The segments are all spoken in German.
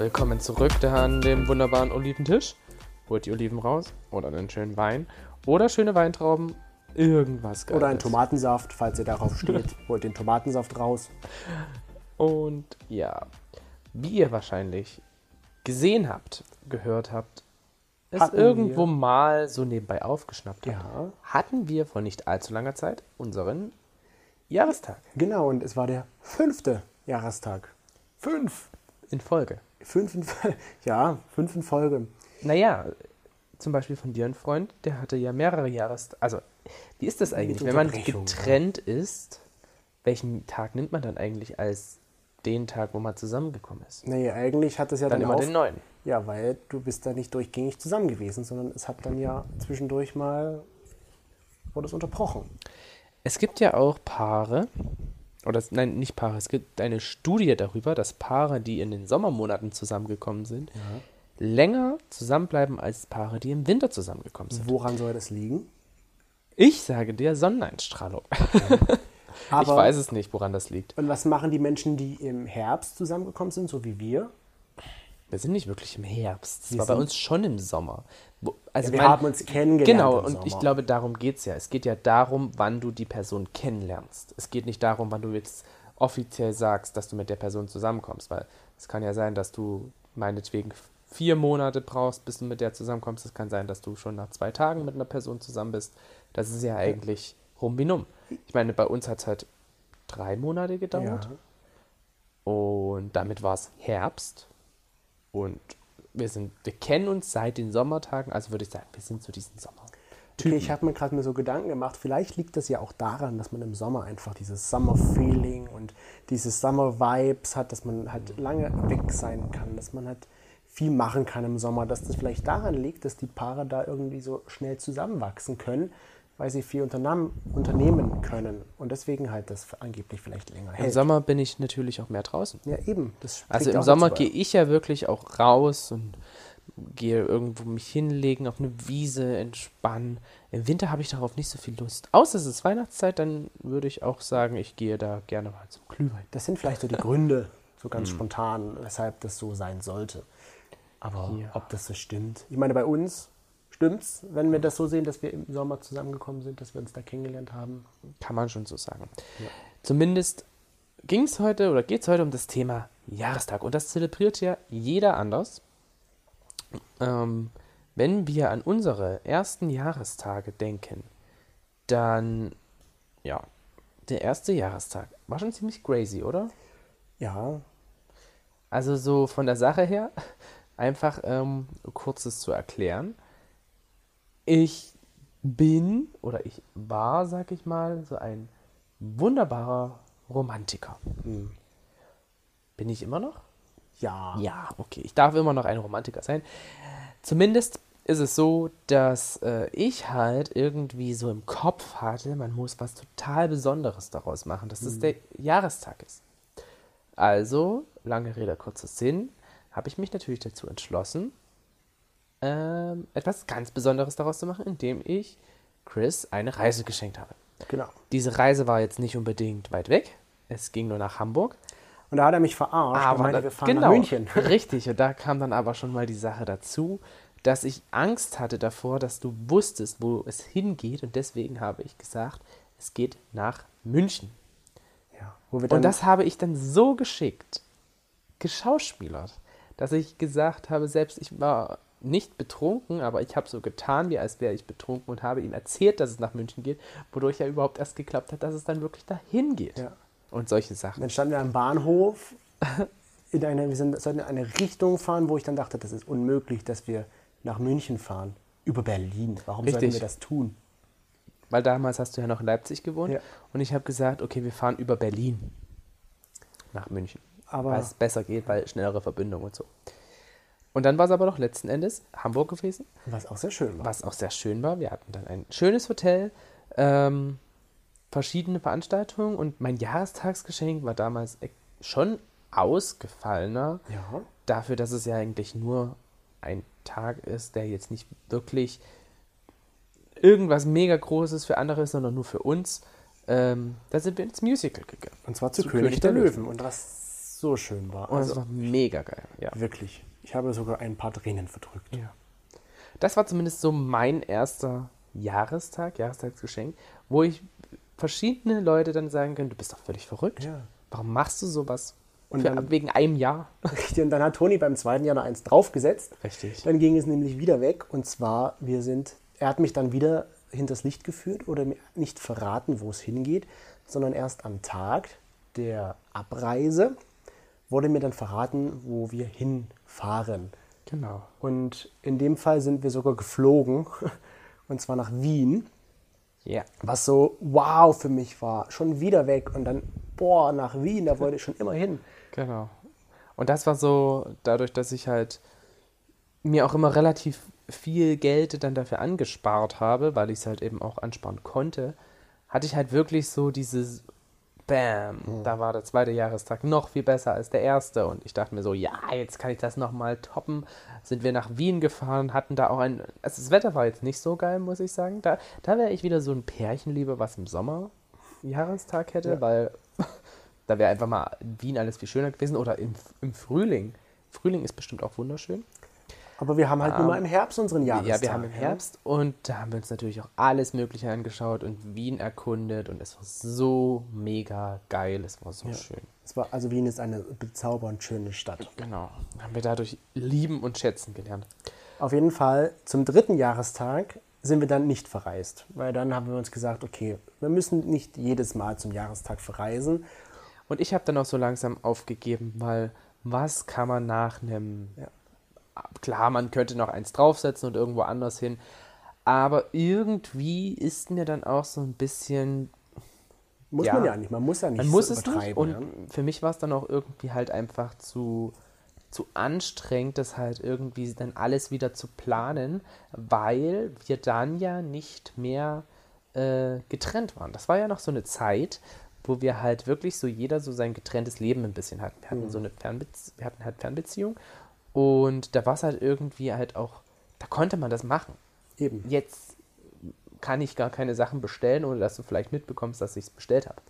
Willkommen zurück da an dem wunderbaren Oliventisch. Holt die Oliven raus oder einen schönen Wein oder schöne Weintrauben, irgendwas Geiles. Oder ein Tomatensaft, falls ihr darauf steht. Holt den Tomatensaft raus. Und ja, wie ihr wahrscheinlich gesehen habt, gehört habt, es Hatten irgendwo wir. mal so nebenbei aufgeschnappt habt, Ja. hatten wir vor nicht allzu langer Zeit unseren Jahrestag Genau, und es war der fünfte Jahrestag. Fünf. in Folge. Fünf in, ja, fünf in Folge. Naja, zum Beispiel von dir ein Freund, der hatte ja mehrere Jahrestage. Also, wie ist das eigentlich, wenn man getrennt ist? Welchen Tag nimmt man dann eigentlich als den Tag, wo man zusammengekommen ist? Nee, eigentlich hat es ja Dann dann, immer auf, den neuen. Ja, weil du bist da nicht durchgängig zusammen gewesen, sondern es hat dann ja zwischendurch mal wurde es unterbrochen. Es gibt ja auch Paare, oder nein, nicht Paare, es gibt eine Studie darüber, dass Paare, die in den Sommermonaten zusammengekommen sind, länger zusammenbleiben als Paare, die im Winter zusammengekommen sind. Woran soll das liegen? Ich sage dir Sonneneinstrahlung. Aber, ich weiß es nicht, woran das liegt. Und was machen die Menschen, die im Herbst zusammengekommen sind, so wie wir? Wir sind nicht wirklich im Herbst. Es war bei uns schon im Sommer. Also Ja, wir mein- haben uns kennengelernt Genau, und Sommer. ich glaube, darum geht es ja. Es geht ja darum, wann du die Person kennenlernst. Es geht nicht darum, wann du jetzt offiziell sagst, dass du mit der Person zusammenkommst, weil es kann ja sein, dass du meinetwegen vier Monate brauchst, bis du mit der zusammenkommst. Es kann sein, dass du schon nach zwei Tagen mit einer Person zusammen bist. Das ist ja eigentlich rum wie numm. Ich meine, bei uns hat es halt drei Monate gedauert. Ja. Und damit war es Herbst. Und wir sind, wir kennen uns seit den Sommertagen, also würde ich sagen, wir sind zu diesem Sommer. Okay, ich habe mir gerade mir so Gedanken gemacht, vielleicht liegt das ja auch daran, dass man im Sommer einfach dieses Summer-Feeling und diese Summer-Vibes hat, dass man halt lange weg sein kann, dass man halt viel machen kann im Sommer, dass das vielleicht daran liegt, dass die Paare da irgendwie so schnell zusammenwachsen können, weil sie viel unternehmen können und deswegen halt das angeblich vielleicht länger Im hält. Sommer bin ich natürlich auch mehr draußen. Ja, eben. Also im Sommer gehe ich ja wirklich auch raus und gehe irgendwo mich hinlegen, auf eine Wiese, entspannen. Im Winter habe ich darauf nicht so viel Lust. Außer es ist Weihnachtszeit, dann würde ich auch sagen, ich gehe da gerne mal zum Glühwein. Das sind vielleicht so die Gründe, so ganz Hm. spontan, weshalb das so sein sollte. Aber Ja. ob das so stimmt? Ich meine, bei uns stimmt's, wenn wir das so sehen, dass wir im Sommer zusammengekommen sind, dass wir uns da kennengelernt haben. Kann man schon so sagen. Zumindest ging es heute oder geht es heute um das Thema Jahrestag. Und das zelebriert ja jeder anders. Ähm, wenn wir an unsere ersten Jahrestage denken, dann, ja, der erste Jahrestag war schon ziemlich crazy, oder? Ja, Also so von der Sache her, einfach ähm, kurzes zu erklären. Ich bin oder ich war, sag ich mal, so ein wunderbarer Romantiker. Bin ich immer noch? ja, Ja, okay. Ich darf immer noch ein Romantiker sein. Zumindest ist es so, dass äh, ich halt irgendwie so im Kopf hatte, man muss was total Besonderes daraus machen, dass es der Jahrestag ist. Also, lange Rede, kurzer Sinn, habe ich mich natürlich dazu entschlossen, ähm, etwas ganz Besonderes daraus zu machen, indem ich Chris eine Reise geschenkt habe. genau. Diese Reise war jetzt nicht unbedingt weit weg. Es ging nur nach Hamburg. Und da hat er mich verarscht und meinte, da- wir fahren genau, nach München. Richtig, und da kam dann aber schon mal die Sache dazu, dass ich Angst hatte davor, dass du wusstest, wo es hingeht. Und deswegen habe ich gesagt, es geht nach München. Ja, wo wir dann, Und das habe ich dann so geschickt geschauspielert, dass ich gesagt habe, selbst ich war nicht betrunken, aber ich habe so getan, wie als wäre ich betrunken und habe ihm erzählt, dass es nach München geht, wodurch ja überhaupt erst geklappt hat, dass es dann wirklich dahin geht. Ja. Und solche Sachen. dann standen wir am Bahnhof, in eine, wir sind, sollten in eine Richtung fahren, wo ich dann dachte, das ist unmöglich, dass wir nach München fahren. Über Berlin. Warum sollten Richtig. wir das tun? Weil damals hast du ja noch in Leipzig gewohnt. Ja. Und ich habe gesagt, okay, wir fahren über Berlin nach München. Aber- weil es besser geht, weil schnellere Verbindung und so. Und dann war es aber doch letzten Endes Hamburg gewesen, Was auch sehr schön war. was auch sehr schön war. Wir hatten dann ein schönes Hotel, ähm, verschiedene Veranstaltungen und mein Jahrestagsgeschenk war damals e- schon ausgefallener. Ja. Dafür, dass es ja eigentlich nur ein Tag ist, der jetzt nicht wirklich irgendwas mega Großes für andere ist, sondern nur für uns. Ähm, da sind wir ins Musical gegangen. Und zwar zu, Zu König, der, Löwen. Und was so schön war. Und es Also war mega geil. Ja. wirklich. Ich habe sogar ein paar Tränen verdrückt. ja. Das war zumindest so mein erster Jahrestag, Jahrestagsgeschenk, wo ich verschiedene Leute dann sagen können, du bist doch völlig verrückt. Ja. Warum machst du sowas? Und Für, dann- wegen einem Jahr. Richtig, Und dann hat Toni beim zweiten Jahr noch eins draufgesetzt. Richtig. Dann ging es nämlich wieder weg. Und zwar, wir sind, er hat mich dann wieder hinters Licht geführt oder mir nicht verraten, wo es hingeht, sondern erst am Tag der Abreise wurde mir dann verraten, wo wir hinfahren. Genau. Und in dem Fall sind wir sogar geflogen, und zwar nach Wien, Ja. was so wow für mich war. Schon wieder weg und dann, boah, nach Wien, da wollte ich schon immer hin. Genau. Und das war so, dadurch, dass ich halt mir auch immer relativ viel Geld dann dafür angespart habe, weil ich es halt eben auch ansparen konnte, hatte ich halt wirklich so dieses Bam, da war der zweite Jahrestag noch viel besser als der erste und ich dachte mir so, ja, jetzt kann ich das nochmal toppen. Sind wir nach Wien gefahren, hatten da auch ein, also das Wetter war jetzt nicht so geil, muss ich sagen. Da, da wäre ich wieder so ein Pärchen lieber, was im Sommer Jahrestag hätte, Ja. weil da wäre einfach mal Wien alles viel schöner gewesen oder im, im Frühling. Frühling ist bestimmt auch wunderschön. Aber wir haben halt nur Ähm, mal im Herbst unseren Jahrestag. Ja, wir haben im Herbst und da haben wir uns natürlich auch alles Mögliche angeschaut und Wien erkundet und es war so mega geil, es war so schön. Es war, also Wien ist eine bezaubernd schöne Stadt. Genau, haben wir dadurch lieben und schätzen gelernt. Auf jeden Fall zum dritten Jahrestag sind wir dann nicht verreist, weil dann haben wir uns gesagt, okay, wir müssen nicht jedes Mal zum Jahrestag verreisen. Und ich habe dann auch so langsam aufgegeben, weil was kann man nach einem... Ja. Klar, man könnte noch eins draufsetzen und irgendwo anders hin, aber irgendwie ist mir dann auch so ein bisschen Muss Ja. man ja nicht, man muss ja nicht Man muss so es nicht. Und ja. für mich war es dann auch irgendwie halt einfach zu, zu anstrengend, das halt irgendwie dann alles wieder zu planen, weil wir dann ja nicht mehr äh, getrennt waren. Das war ja noch so eine Zeit, wo wir halt wirklich so jeder so sein getrenntes Leben ein bisschen hatten. Wir hatten so eine Fernbezie wir hatten halt Fernbeziehung und da war es halt irgendwie halt auch, da konnte man das machen Eben. jetzt kann ich gar keine Sachen bestellen, ohne dass du vielleicht mitbekommst, dass ich es bestellt habe.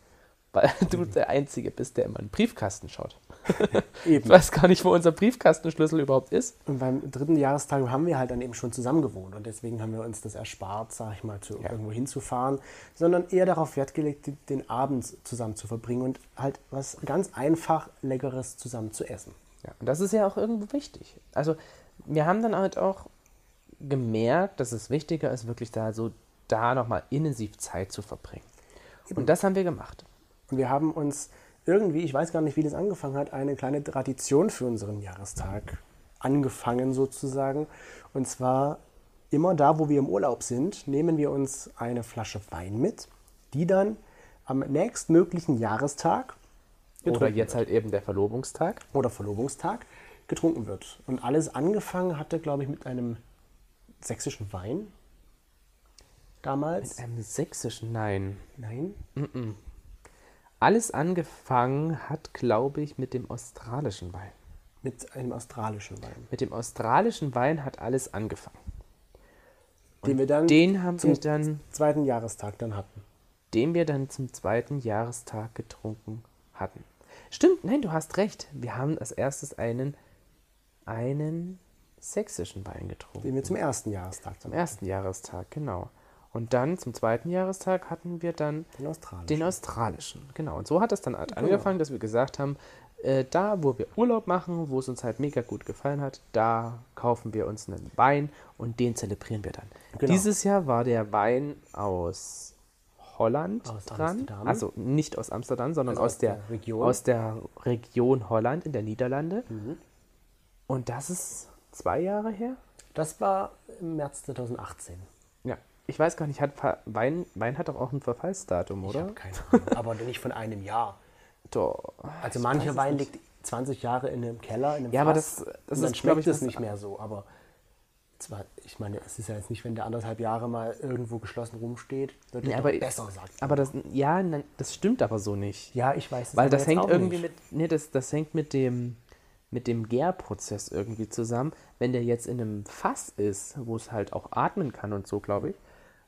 Weil du der Einzige bist, der immer in den Briefkasten schaut. Ich Eben. weiß gar nicht, wo unser Briefkastenschlüssel überhaupt ist. Und beim dritten Jahrestag haben wir halt dann eben schon zusammen gewohnt und deswegen haben wir uns das erspart, sag ich mal, zu Ja. irgendwo hinzufahren, sondern eher darauf Wert gelegt, den Abend zusammen zu verbringen und halt was ganz einfach Leckeres zusammen zu essen. Ja, und das ist ja auch irgendwo wichtig. Also, wir haben dann halt auch gemerkt, dass es wichtiger ist, wirklich da so da nochmal intensiv Zeit zu verbringen. Und das haben wir gemacht. Und wir haben uns irgendwie, ich weiß gar nicht, wie das angefangen hat, eine kleine Tradition für unseren Jahrestag angefangen sozusagen. Und zwar immer da, wo wir im Urlaub sind, nehmen wir uns eine Flasche Wein mit, die dann am nächstmöglichen Jahrestag Oder jetzt halt eben der Verlobungstag. oder Verlobungstag getrunken wird. Und alles angefangen hatte, glaube ich, mit einem sächsischen Wein. Damals. Einem sächsischen, nein. Nein. Alles angefangen hat, glaube ich, mit dem australischen Wein. Mit einem australischen Wein. Mit dem australischen Wein hat alles angefangen. Den wir dann Den haben zum wir dann, zweiten Jahrestag dann hatten. den wir dann zum zweiten Jahrestag getrunken hatten. Stimmt, nein, du hast recht. Wir haben als erstes einen, einen sächsischen Wein getrunken. Den wir zum ersten Jahrestag Zum ersten Jahrestag, genau. Und dann zum zweiten Jahrestag hatten wir dann Den australischen. den australischen. Genau. Und so hat es dann halt angefangen, dass wir gesagt haben, äh, da, wo wir Urlaub machen, wo es uns halt mega gut gefallen hat, da kaufen wir uns einen Wein und den zelebrieren wir dann. Genau. Dieses Jahr war der Wein aus Holland Aus dran. Amsterdam. Also nicht aus Amsterdam, sondern Also aus, aus der, der Region. aus der Region Holland in der Niederlande. Mhm. Und das ist zwei Jahre her? Das war im März 2018. Ja. Ich weiß gar nicht, hat Wein, Wein hat doch auch ein Verfallsdatum, Ich oder? habe keine Ahnung. Aber nicht von einem Jahr. Doch. Also Ich mancher Wein liegt 20 Jahre in einem Keller, in einem Ja, aber Fass, das- das und ist, dann schmeckt ich, es nicht mehr so. Aber zwar, ich meine, es ist ja jetzt nicht, wenn der anderthalb Jahre mal irgendwo geschlossen rumsteht, wird er aber, besser, sagt aber das, ja, nein, das stimmt aber so nicht. Ja, ich weiß es Weil das hängt irgendwie nicht. mit, nee, das, das hängt mit dem, mit dem Gärprozess irgendwie zusammen. Wenn der jetzt in einem Fass ist, wo es halt auch atmen kann und so, glaube ich,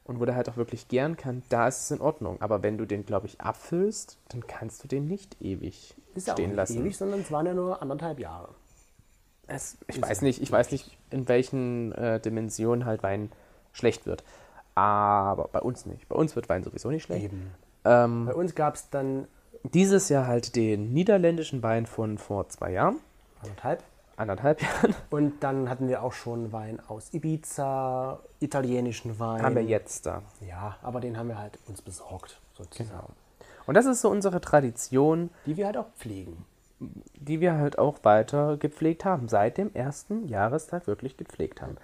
und wo der halt auch wirklich gären kann, da ist es in Ordnung. Aber wenn du den, glaube ich, abfüllst, dann kannst du den nicht ewig Ist ja auch stehen nicht lassen. ewig, sondern es waren ja nur anderthalb Jahre. Es, ich weiß ja nicht, ich weiß nicht, in welchen äh, Dimensionen halt Wein schlecht wird. Aber bei uns nicht. Bei uns wird Wein sowieso nicht schlecht. Eben. Ähm, Bei uns gab es dann dieses Jahr halt den niederländischen Wein von vor zwei Jahren, anderthalb. anderthalb Jahren, Und dann hatten wir auch schon Wein aus Ibiza, italienischen Wein. haben wir jetzt da. Ja, aber den haben wir halt uns besorgt, sozusagen. Genau. Und das ist so unsere Tradition, Die wir halt auch pflegen. Die wir halt auch weiter gepflegt haben, seit dem ersten Jahrestag wirklich gepflegt haben.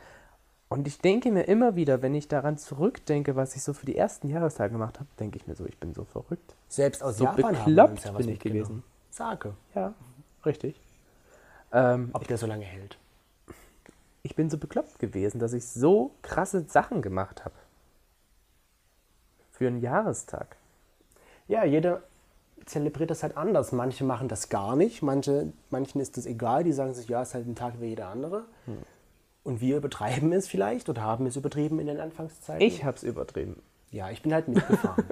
Und ich denke mir immer wieder, wenn ich daran zurückdenke, was ich so für die ersten Jahrestage gemacht habe, denke ich mir so, ich bin so verrückt. Selbst aus So Japan haben wir bekloppt uns ja was bin ich gewesen. Sake, Ja, richtig. Ähm, ob der so lange hält. ich bin so bekloppt gewesen, dass ich so krasse Sachen gemacht habe. Für einen Jahrestag. Ja, jeder zelebriert das halt anders. Manche machen das gar nicht, manche, manchen ist das egal, die sagen sich, ja, ist halt ein Tag wie jeder andere. Hm. Und wir übertreiben es vielleicht oder haben es übertrieben in den Anfangszeiten. Ich hab's übertrieben. Ja, ich bin halt mitgefahren.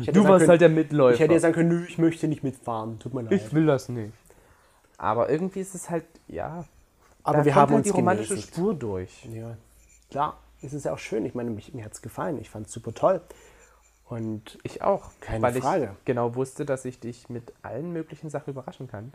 ja. Du warst können, halt der Mitläufer. Ich hätte ja sagen können, nö, ich möchte nicht mitfahren. Tut mir leid. ich will das nicht. Aber irgendwie ist es halt, ja. Aber da wir kommt haben halt uns die romantische gemäßigt. Spur durch. Ja, klar, es ist ja auch schön. Ich meine, mich, mir hat es gefallen. Ich fand es super toll. Und Ich auch. Keine weil Frage. ich genau wusste, dass ich dich mit allen möglichen Sachen überraschen kann.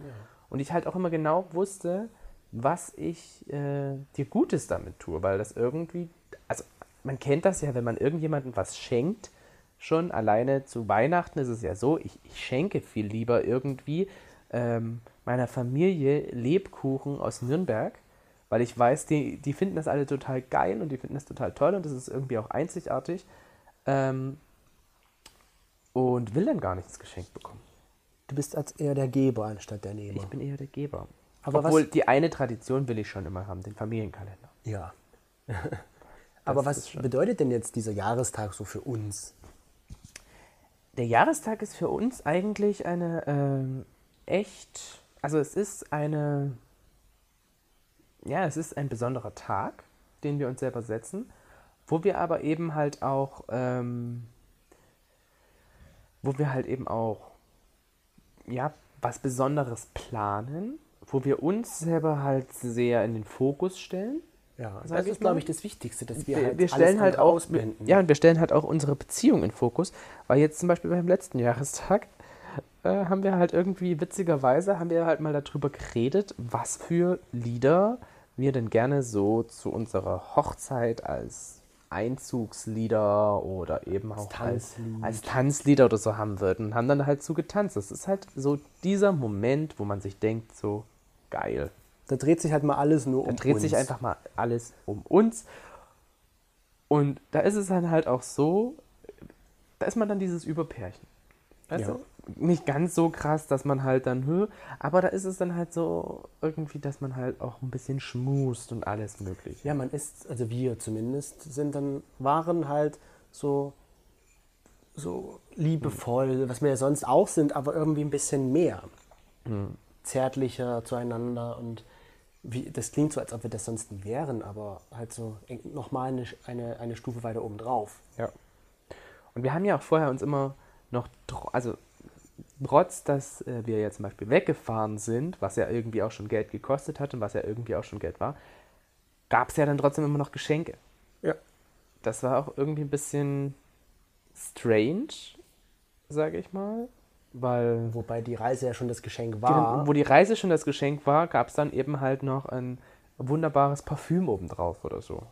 Und ich halt auch immer genau wusste, was ich äh, dir Gutes damit tue, weil das irgendwie, also man kennt das ja, wenn man irgendjemandem was schenkt, schon alleine zu Weihnachten ist es ja so, ich, ich schenke viel lieber irgendwie ähm, meiner Familie Lebkuchen aus Nürnberg, weil ich weiß, die, die finden das alle total geil und die finden das total toll und das ist irgendwie auch einzigartig. Ähm, und will dann gar nichts geschenkt bekommen. du bist als eher der Geber anstatt der Nehmer. Ich bin eher der Geber. Aber Obwohl, was- die eine Tradition will ich schon immer haben, den Familienkalender. Ja. Aber was bedeutet denn jetzt dieser Jahrestag so für uns? Der Jahrestag ist für uns eigentlich eine ähm, echt, also es ist eine, ja, es ist ein besonderer Tag, den wir uns selber setzen, wo wir aber eben halt auch, ähm, wo wir halt eben auch, ja, was Besonderes planen, wo wir uns selber halt sehr in den Fokus stellen. Ja, das ist, glaube ich, das Wichtigste, dass wir, wir, halt wir stellen halt auch ausblenden. ja und wir stellen halt auch unsere Beziehung in Fokus weil jetzt zum Beispiel beim letzten Jahrestag äh, haben wir halt irgendwie witzigerweise haben wir halt mal darüber geredet was für Lieder wir denn gerne so zu unserer Hochzeit als Einzugslieder oder eben auch als, als Tanzlieder oder so haben würden und haben dann halt so getanzt das ist halt so dieser Moment wo man sich denkt so geil Da dreht sich halt mal alles nur da um dreht uns. sich einfach mal alles um uns. Und da ist es dann halt auch so, da ist man dann dieses Überpärchen. Weißt Ja. du? Nicht ganz so krass, dass man halt dann, hö, aber da ist es dann halt so irgendwie, dass man halt auch ein bisschen schmust und alles mögliche. Ja, man ist, also wir zumindest, sind dann, waren halt so, so liebevoll, was wir ja sonst auch sind, aber irgendwie ein bisschen mehr. Zärtlicher zueinander und wie, das klingt so, als ob wir das sonst nie wären, aber halt so nochmal eine, eine, eine Stufe weiter oben drauf. Ja. Und wir haben ja auch vorher uns immer noch, also trotz, dass äh, wir ja zum Beispiel weggefahren sind, was ja irgendwie auch schon Geld gekostet hat und was ja irgendwie auch schon Geld war, gab es ja dann trotzdem immer noch Geschenke. Ja. Das war auch irgendwie ein bisschen strange, sage ich mal, weil Wobei die Reise ja schon das Geschenk die- war. wo die Reise schon das Geschenk war, gab es dann eben halt noch ein wunderbares Parfüm obendrauf oder so.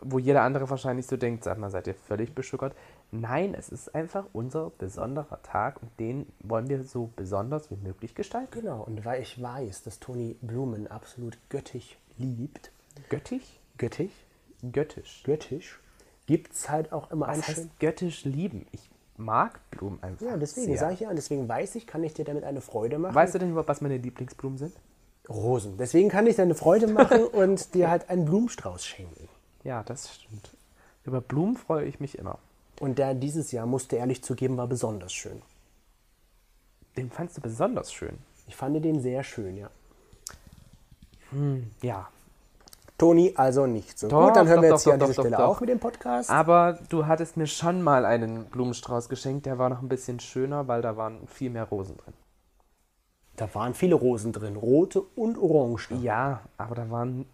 Wo jeder andere wahrscheinlich so denkt, sag mal, seid ihr völlig beschuckert? Nein, es ist einfach unser besonderer Tag und den wollen wir so besonders wie möglich gestalten. Genau, und weil ich weiß, dass Toni Blumen absolut göttig liebt, Göttig? göttig, Göttisch. göttisch, gibt es halt auch immer Was heißt göttisch lieben? Ich mag Blumen einfach. Ja, deswegen sage ich ja, und deswegen weiß ich, kann ich dir damit eine Freude machen. Weißt du denn überhaupt, was meine Lieblingsblumen sind? Rosen. Deswegen kann ich dir eine Freude machen und dir halt einen Blumenstrauß schenken. Ja, das stimmt. Über Blumen freue ich mich immer. Und der dieses Jahr, musste ehrlich zugeben, war besonders schön. Den fandst du besonders schön. Ich fand den sehr schön, ja. Ja. Toni, also nicht so. Doch, Gut, dann hören doch, wir doch, jetzt hier doch, an dieser Stelle auch mit dem Podcast. Aber du hattest mir schon mal einen Blumenstrauß geschenkt, der war noch ein bisschen schöner, weil da waren viel mehr Rosen drin. Da waren viele Rosen drin, rote und orange. Ja, aber da waren,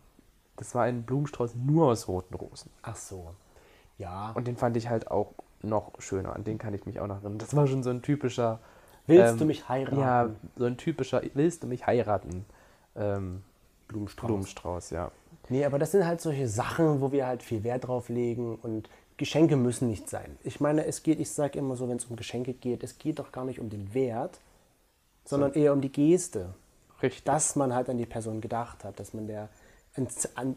das war ein Blumenstrauß nur aus roten Rosen. Ach so. Ja. Und den fand ich halt auch noch schöner. An den kann ich mich auch noch erinnern. Das war schon so ein typischer. Willst ähm, du mich heiraten? Ja, so ein typischer Willst du mich heiraten? Ähm, Blumenstrauß. Blumenstrauß, ja. Nee, aber das sind halt solche Sachen, wo wir halt viel Wert drauf legen und Geschenke müssen nicht sein. Ich meine, es geht, ich sage immer so, wenn es um Geschenke geht, es geht doch gar nicht um den Wert, sondern eher um die Geste. Richtig. Dass man halt an die Person gedacht hat, dass man der ein,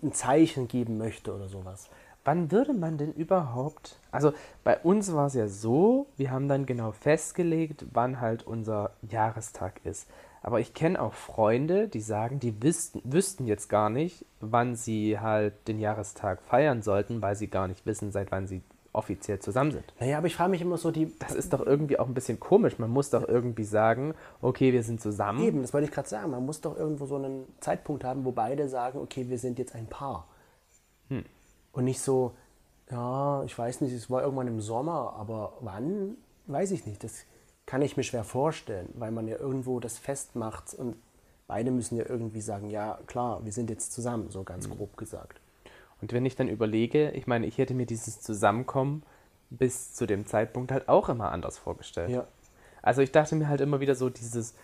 ein Zeichen geben möchte oder sowas. Wann würde man denn überhaupt. Also bei uns war es ja so, wir haben dann genau festgelegt, wann halt unser Jahrestag ist. Aber ich kenne auch Freunde, die sagen, die wüssten, wüssten jetzt gar nicht, wann sie halt den Jahrestag feiern sollten, weil sie gar nicht wissen, seit wann sie offiziell zusammen sind. Naja, aber ich frage mich immer so, die. Das ist doch irgendwie auch ein bisschen komisch. Man muss doch irgendwie sagen, okay, wir sind zusammen. Eben, das wollte ich gerade sagen. Man muss doch irgendwo so einen Zeitpunkt haben, wo beide sagen, okay, wir sind jetzt ein Paar. Und nicht so, ja, ich weiß nicht, es war irgendwann im Sommer, aber wann, weiß ich nicht. Das kann ich mir schwer vorstellen, weil man ja irgendwo das festmacht und beide müssen ja irgendwie sagen, ja, klar, wir sind jetzt zusammen, so ganz grob gesagt. Und wenn ich dann überlege, ich meine, ich hätte mir dieses Zusammenkommen bis zu dem Zeitpunkt halt auch immer anders vorgestellt. Ja. Also ich dachte mir halt immer wieder so, dieses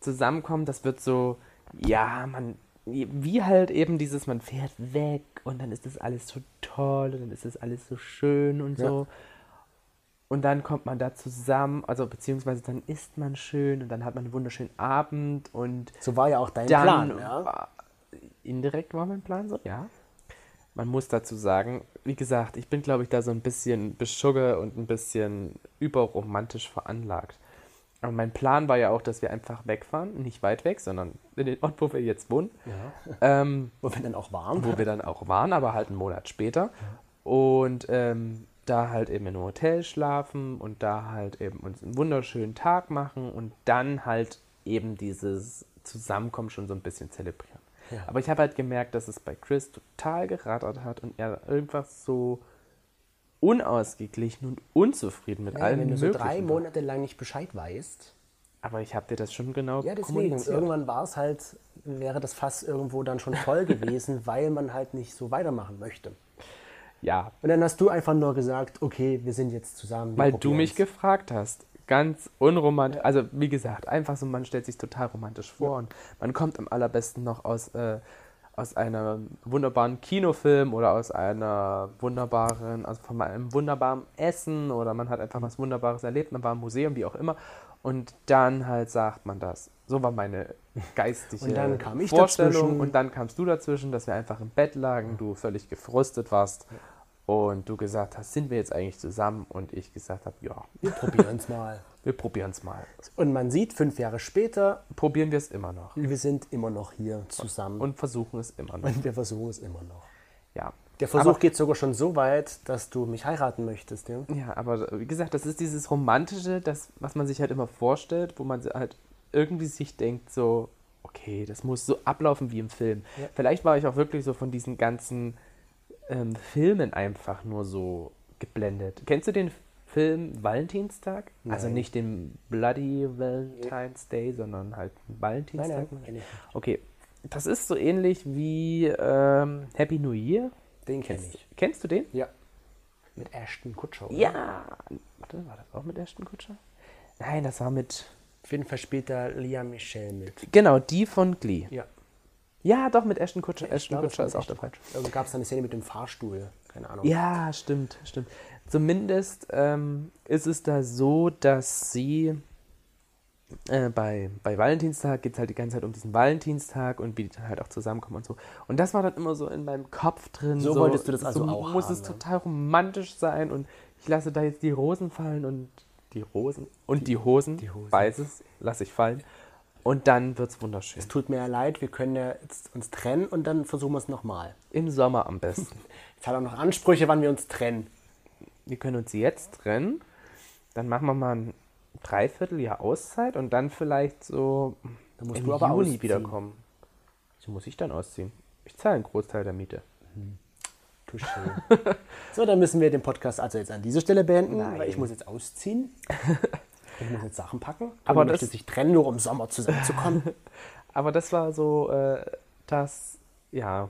Zusammenkommen, das wird so, ja, man, wie halt eben dieses, man fährt weg und dann ist das alles so toll und dann ist das alles so schön und Ja. so. Und dann kommt man da zusammen, also beziehungsweise dann isst man schön und dann hat man einen wunderschönen Abend und So war ja auch dein Plan, ja? war, indirekt war mein Plan so, ja. Man muss dazu sagen, wie gesagt, ich bin, glaube ich, da so ein bisschen beschugge und ein bisschen überromantisch veranlagt. Aber mein Plan war ja auch, dass wir einfach wegfahren, nicht weit weg, sondern in den Ort, wo wir jetzt wohnen, ähm, Wo wir dann auch waren. wo wir dann auch waren, aber halt einen Monat später. Und ähm, da halt eben in einem Hotel schlafen und da halt eben uns einen wunderschönen Tag machen und dann halt eben dieses Zusammenkommen schon so ein bisschen zelebrieren. Ja. Aber ich habe halt gemerkt, dass es bei Chris total gerattert hat und er einfach so unausgeglichen und unzufrieden mit Ja, allem wenn du so drei war. Monate lang nicht Bescheid weißt, Aber ich habe dir das schon genau Ja, deswegen. Irgendwann war es halt, wäre das Fass irgendwo dann schon voll gewesen, weil man halt nicht so weitermachen möchte. Ja, Und dann hast du einfach nur gesagt, okay, wir sind jetzt zusammen. Weil du mich gefragt hast. Ganz unromantisch. Also, wie gesagt, einfach so, man stellt sich total romantisch vor und man kommt am allerbesten noch aus, äh, aus einem wunderbaren Kinofilm oder aus einer wunderbaren, also von einem wunderbaren Essen oder man hat einfach was Wunderbares erlebt, man war im Museum, wie auch immer. Und dann halt sagt man das. So war meine geistige Und dann kam ich Vorstellung. dazwischen. Und dann kamst du dazwischen, dass wir einfach im Bett lagen, du völlig gefrustet warst. Und du gesagt hast, sind wir jetzt eigentlich zusammen? Und ich gesagt habe, ja, Wir probieren es mal. wir probieren es mal. Und man sieht, fünf Jahre später, Probieren wir es immer noch. wir sind immer noch hier zusammen. Und versuchen es immer noch. Und wir versuchen es immer noch. Ja. Der Versuch aber, geht sogar schon so weit, dass du mich heiraten möchtest. Ja? Ja, aber wie gesagt, das ist dieses Romantische, das, was man sich halt immer vorstellt, wo man halt irgendwie sich denkt, so, okay, das muss so ablaufen wie im Film. Ja. Vielleicht war ich auch wirklich so von diesen ganzen ähm, Filmen einfach nur so geblendet. Kennst du den Film Valentinstag? Also Nein. nicht den Bloody Valentine's Day, sondern halt Valentinstag. Nein, nein. Okay, das ist so ähnlich wie ähm, Happy New Year. Den kenne ich. Kennst du den? Ja. Mit Ashton Kutcher. oder? Ja. Warte, war das auch mit Ashton Kutscher? Nein, das war mit. Auf jeden Fall spielt da Lia Michelle mit. Genau, die von Glee. Ja. Ja, doch, mit Ashton Kutscher. Ashton glaube, Kutscher ist auch war dabei. Irgendwie gab es eine Szene mit dem Fahrstuhl. Keine Ahnung. Ja, stimmt, stimmt. Zumindest ähm, ist es da so, dass sie äh, bei, bei Valentinstag geht es halt die ganze Zeit um diesen Valentinstag und wie die dann halt auch zusammenkommen und so. Und das war dann immer so in meinem Kopf drin. So wolltest du das also so auch muss haben, es ja? total romantisch sein und ich lasse da jetzt die Rosen fallen und die Rosen und die, Hosen, die Hosen. beides lasse ich fallen. Und dann wird es wunderschön. Es tut mir ja leid, wir können ja jetzt uns trennen und dann versuchen wir es nochmal. Im Sommer am besten. Jetzt hat er noch Ansprüche, wann wir uns trennen. wir können uns jetzt trennen, dann machen wir mal ein Dreivierteljahr Auszeit und dann vielleicht so Dann musst im du aber Juni ausziehen. wiederkommen. So muss ich dann ausziehen. Ich zahle einen Großteil der Miete. Touché. so, dann müssen wir den Podcast also jetzt an dieser Stelle beenden, Nein. weil ich muss jetzt ausziehen. Ich muss jetzt Sachen packen. Aber Aber möchte das- sich trennen, nur um Sommer zusammenzukommen. Aber das war so äh, das, ja,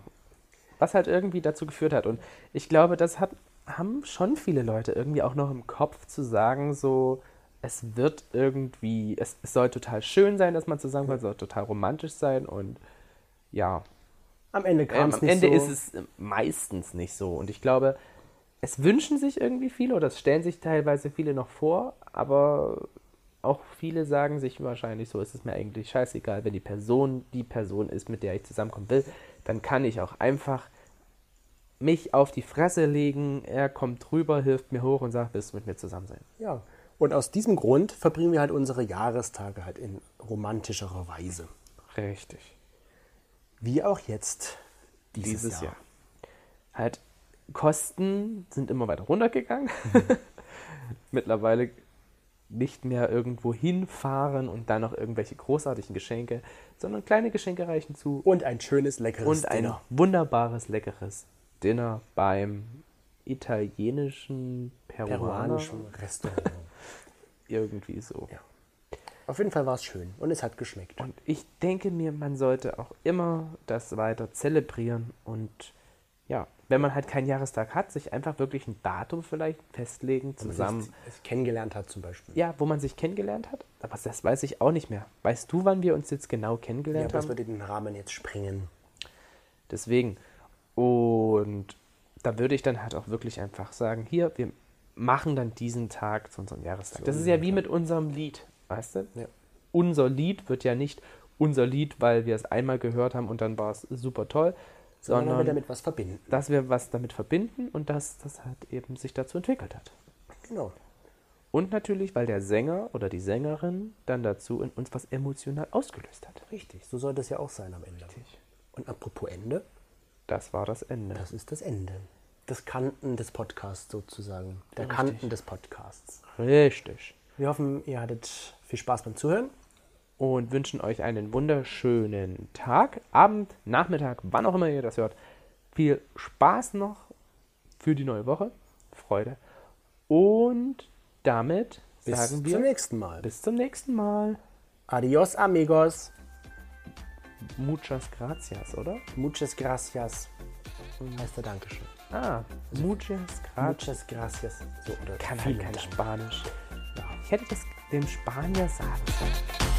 was halt irgendwie dazu geführt hat. Und ich glaube, das hat, haben schon viele Leute irgendwie auch noch im Kopf zu sagen, so, es wird irgendwie, es, es soll total schön sein, dass man zusammenkommt, es soll total romantisch sein und ja, Am Ende kam ähm, es am Ende so. ist es meistens nicht so. Und ich glaube, es wünschen sich irgendwie viele oder es stellen sich teilweise viele noch vor, aber auch viele sagen sich wahrscheinlich so, ist es mir eigentlich scheißegal, wenn die Person die Person ist, mit der ich zusammenkommen will, dann kann ich auch einfach mich auf die Fresse legen, er kommt drüber, hilft mir hoch und sagt, willst du mit mir zusammen sein? Ja. Und aus diesem Grund verbringen wir halt unsere Jahrestage halt in romantischerer Weise. Richtig. Wie auch jetzt dieses, Dieses Jahr. Jahr. Halt, Kosten sind immer weiter runtergegangen. Mittlerweile nicht mehr irgendwo hinfahren und dann noch irgendwelche großartigen Geschenke, sondern kleine Geschenke reichen zu Und ein schönes, leckeres und ein Dinner. wunderbares, leckeres Dinner beim italienischen Peruaner. peruanischen Restaurant. Irgendwie so. Ja. Auf jeden Fall war es schön und es hat geschmeckt. Und ich denke mir, man sollte auch immer das weiter zelebrieren und ja, wenn man halt keinen Jahrestag hat, sich einfach wirklich ein Datum vielleicht festlegen, Wenn man zusammen. sich kennengelernt hat zum Beispiel. Ja, wo man sich kennengelernt hat, aber das weiß ich auch nicht mehr. Weißt du, wann wir uns jetzt genau Ja, kennengelernt aber das haben? würde den Rahmen jetzt sprengen. Deswegen. Und da würde ich dann halt auch wirklich einfach sagen, hier, wir machen dann diesen Tag zu unserem Jahrestag. Das ist ja wie mit unserem Lied, weißt du? Ja. Unser Lied wird ja nicht unser Lied, weil wir es einmal gehört haben und dann war es super toll, Sondern sondern wir damit was verbinden. dass wir was damit verbinden und dass das halt eben sich dazu entwickelt hat. Genau. Und natürlich, weil der Sänger oder die Sängerin dann dazu in uns was emotional ausgelöst hat. Richtig. So soll das ja auch sein am Ende. Und apropos Ende, Das war das Ende. das ist das Ende. Das Kanten des Podcasts sozusagen. Der Richtig. Kanten des Podcasts. Richtig. Wir hoffen, ihr hattet viel Spaß beim Zuhören. Und wünschen euch einen wunderschönen Tag, Abend, Nachmittag, wann auch immer ihr das hört. Viel Spaß noch für die neue Woche, Freude. Und damit Bis sagen wir zum nächsten Mal. bis zum nächsten Mal. Adios, amigos. Muchas gracias, oder? Muchas gracias. Heißt der Dankeschön. Ah, muchas gracias. Muchas gracias. So, oder Kann halt kein Dank. Spanisch. Ich hätte das dem Spanier sagen sollen.